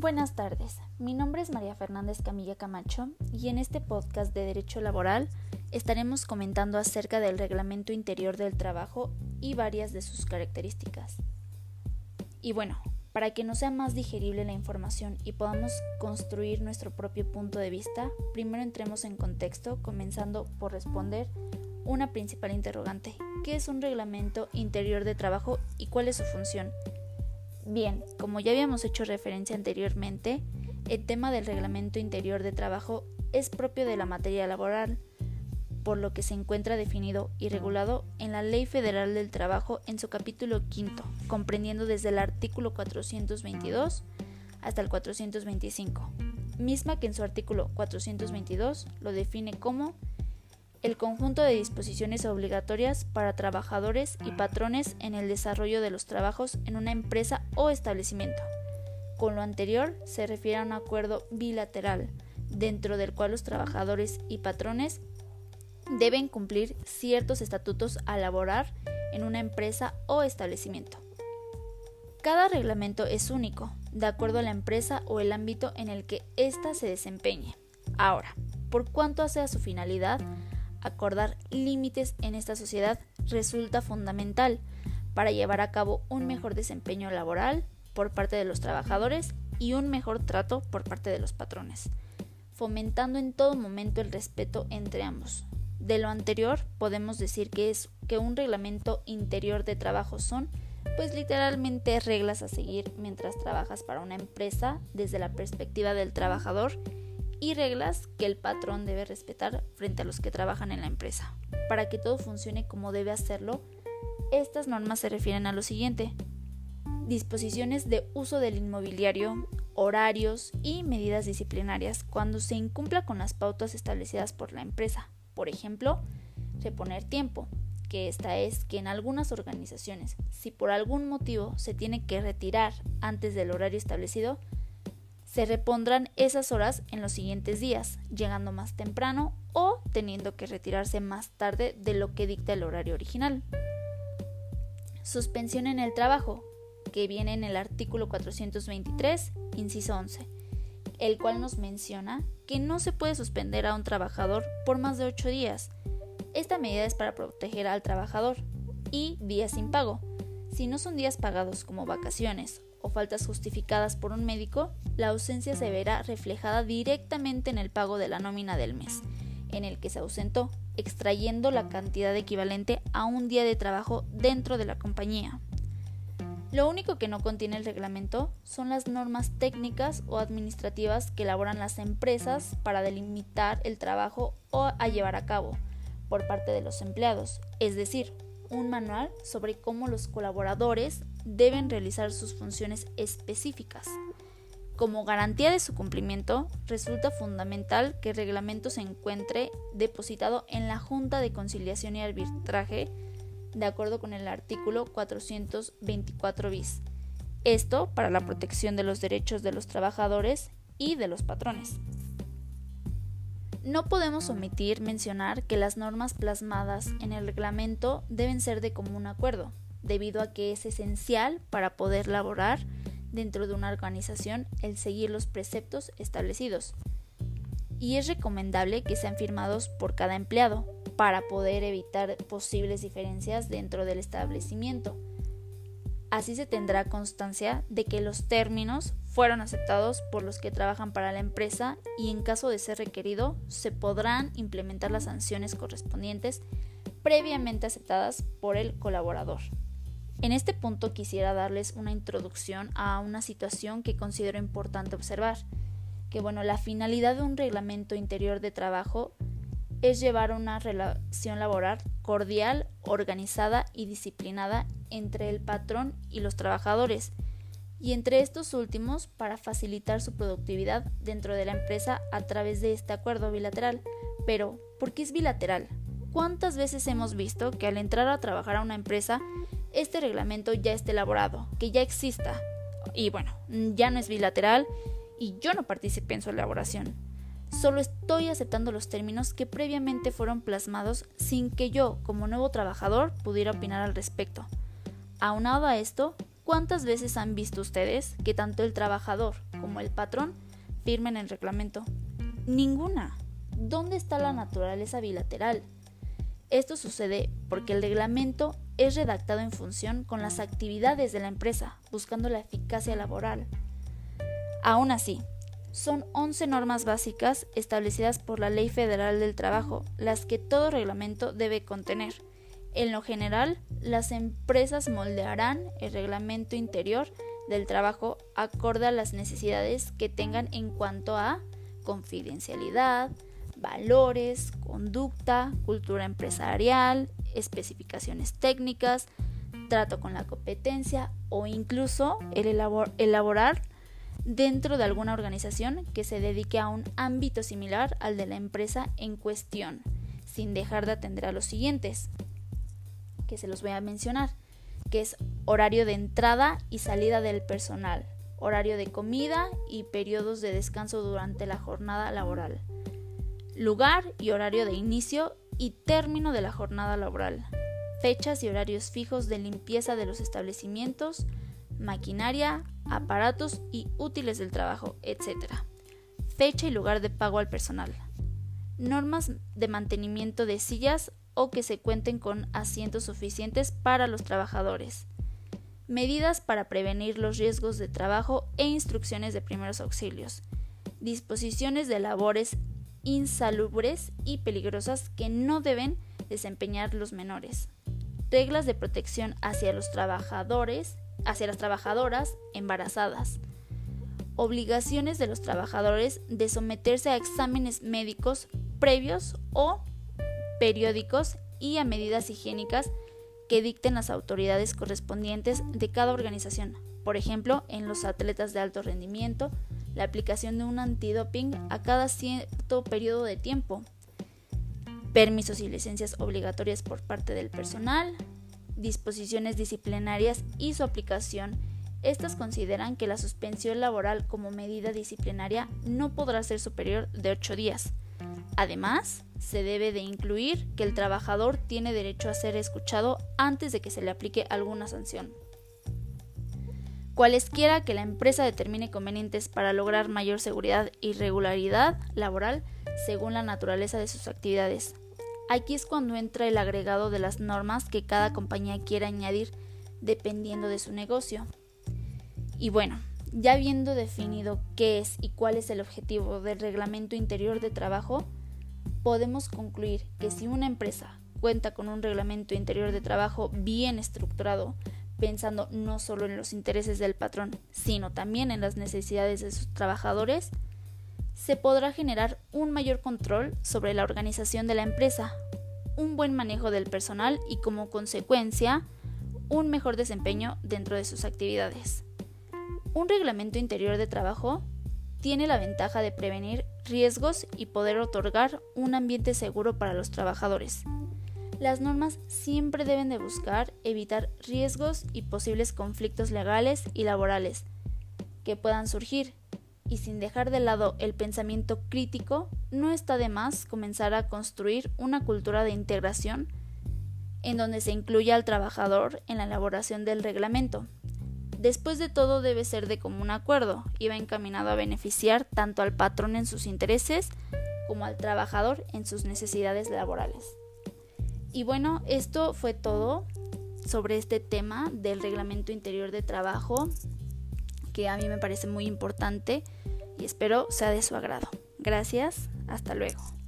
Buenas tardes, mi nombre es María Fernández Camilla Camacho y en este podcast de Derecho Laboral estaremos comentando acerca del reglamento interior del trabajo y varias de sus características. Y bueno, para que no sea más digerible la información y podamos construir nuestro propio punto de vista, primero entremos en contexto, comenzando por responder una principal interrogante. ¿Qué es un reglamento interior de trabajo y cuál es su función? Bien, como ya habíamos hecho referencia anteriormente, el tema del reglamento interior de trabajo es propio de la materia laboral, por lo que se encuentra definido y regulado en la Ley Federal del Trabajo en su capítulo quinto, comprendiendo desde el artículo 422 hasta el 425, misma que en su artículo 422 lo define como el conjunto de disposiciones obligatorias para trabajadores y patrones en el desarrollo de los trabajos en una empresa o establecimiento. Con lo anterior se refiere a un acuerdo bilateral, dentro del cual los trabajadores y patrones deben cumplir ciertos estatutos a laborar en una empresa o establecimiento. Cada reglamento es único, de acuerdo a la empresa o el ámbito en el que ésta se desempeñe. Ahora, por cuanto hace a su finalidad, acordar límites en esta sociedad resulta fundamental para llevar a cabo un mejor desempeño laboral por parte de los trabajadores y un mejor trato por parte de los patrones, fomentando en todo momento el respeto entre ambos. De lo anterior podemos decir que es que un reglamento interior de trabajo son pues literalmente reglas a seguir mientras trabajas para una empresa desde la perspectiva del trabajador y reglas que el patrón debe respetar frente a los que trabajan en la empresa. Para que todo funcione como debe hacerlo, estas normas se refieren a lo siguiente. Disposiciones de uso del inmobiliario, horarios y medidas disciplinarias cuando se incumpla con las pautas establecidas por la empresa. Por ejemplo, reponer tiempo, que esta es que en algunas organizaciones, si por algún motivo se tiene que retirar antes del horario establecido, se repondrán esas horas en los siguientes días, llegando más temprano o teniendo que retirarse más tarde de lo que dicta el horario original. Suspensión en el trabajo, que viene en el artículo 423, inciso 11, el cual nos menciona que no se puede suspender a un trabajador por más de 8 días. Esta medida es para proteger al trabajador y días sin pago. Si no son días pagados como vacaciones o faltas justificadas por un médico, la ausencia se verá reflejada directamente en el pago de la nómina del mes en el que se ausentó, extrayendo la cantidad equivalente a un día de trabajo dentro de la compañía. Lo único que no contiene el reglamento son las normas técnicas o administrativas que elaboran las empresas para delimitar el trabajo o a llevar a cabo por parte de los empleados, es decir, un manual sobre cómo los colaboradores deben realizar sus funciones específicas. Como garantía de su cumplimiento, resulta fundamental que el reglamento se encuentre depositado en la Junta de Conciliación y Arbitraje de acuerdo con el artículo 424 bis. Esto para la protección de los derechos de los trabajadores y de los patrones. No podemos omitir mencionar que las normas plasmadas en el reglamento deben ser de común acuerdo, debido a que es esencial para poder laborar dentro de una organización el seguir los preceptos establecidos. Y es recomendable que sean firmados por cada empleado para poder evitar posibles diferencias dentro del establecimiento. Así se tendrá constancia de que los términos fueron aceptados por los que trabajan para la empresa y en caso de ser requerido se podrán implementar las sanciones correspondientes previamente aceptadas por el colaborador. En este punto quisiera darles una introducción a una situación que considero importante observar, que bueno, la finalidad de un reglamento interior de trabajo es llevar una relación laboral cordial, organizada y disciplinada entre el patrón y los trabajadores, y entre estos últimos para facilitar su productividad dentro de la empresa a través de este acuerdo bilateral. Pero, ¿por qué es bilateral? ¿Cuántas veces hemos visto que al entrar a trabajar a una empresa, este reglamento ya esté elaborado, que ya exista? Y bueno, ya no es bilateral y yo no participé en su elaboración. Solo estoy aceptando los términos que previamente fueron plasmados sin que yo, como nuevo trabajador, pudiera opinar al respecto. Aunado a esto, ¿cuántas veces han visto ustedes que tanto el trabajador como el patrón firmen el reglamento? Ninguna. ¿Dónde está la naturaleza bilateral? Esto sucede porque el reglamento es redactado en función con las actividades de la empresa, buscando la eficacia laboral. Aún así, son 11 normas básicas establecidas por la Ley Federal del Trabajo, las que todo reglamento debe contener. En lo general, las empresas moldearán el reglamento interior del trabajo acorde a las necesidades que tengan en cuanto a confidencialidad, valores, conducta, cultura empresarial, especificaciones técnicas, trato con la competencia o incluso el elaborar dentro de alguna organización que se dedique a un ámbito similar al de la empresa en cuestión, sin dejar de atender a los siguientes, que se los voy a mencionar, que es horario de entrada y salida del personal, horario de comida y periodos de descanso durante la jornada laboral, lugar y horario de inicio y término de la jornada laboral, fechas y horarios fijos de limpieza de los establecimientos, maquinaria, aparatos y útiles del trabajo, etc. Fecha y lugar de pago al personal. Normas de mantenimiento de sillas o que se cuenten con asientos suficientes para los trabajadores. Medidas para prevenir los riesgos de trabajo e instrucciones de primeros auxilios. Disposiciones de labores insalubres y peligrosas que no deben desempeñar los menores. Reglas de protección hacia los trabajadores hacia las trabajadoras embarazadas. Obligaciones de los trabajadores de someterse a exámenes médicos previos o periódicos y a medidas higiénicas que dicten las autoridades correspondientes de cada organización. Por ejemplo, en los atletas de alto rendimiento, la aplicación de un antidoping a cada cierto periodo de tiempo, permisos y licencias obligatorias por parte del personal, disposiciones disciplinarias y su aplicación, estas consideran que la suspensión laboral como medida disciplinaria no podrá ser superior de 8 días. Además, se debe de incluir que el trabajador tiene derecho a ser escuchado antes de que se le aplique alguna sanción. Cualesquiera que la empresa determine convenientes para lograr mayor seguridad y regularidad laboral según la naturaleza de sus actividades, Aquí es cuando entra el agregado de las normas que cada compañía quiera añadir dependiendo de su negocio. Y bueno, ya habiendo definido qué es y cuál es el objetivo del reglamento interior de trabajo, podemos concluir que si una empresa cuenta con un reglamento interior de trabajo bien estructurado, pensando no solo en los intereses del patrón, sino también en las necesidades de sus trabajadores, se podrá generar un mayor control sobre la organización de la empresa, un buen manejo del personal y como consecuencia un mejor desempeño dentro de sus actividades. Un reglamento interior de trabajo tiene la ventaja de prevenir riesgos y poder otorgar un ambiente seguro para los trabajadores. Las normas siempre deben de buscar evitar riesgos y posibles conflictos legales y laborales que puedan surgir y sin dejar de lado el pensamiento crítico, no está de más comenzar a construir una cultura de integración en donde se incluya al trabajador en la elaboración del reglamento. Después de todo debe ser de común acuerdo y va encaminado a beneficiar tanto al patrón en sus intereses como al trabajador en sus necesidades laborales. Y bueno, esto fue todo sobre este tema del reglamento interior de trabajo que a mí me parece muy importante y espero sea de su agrado. Gracias, hasta luego.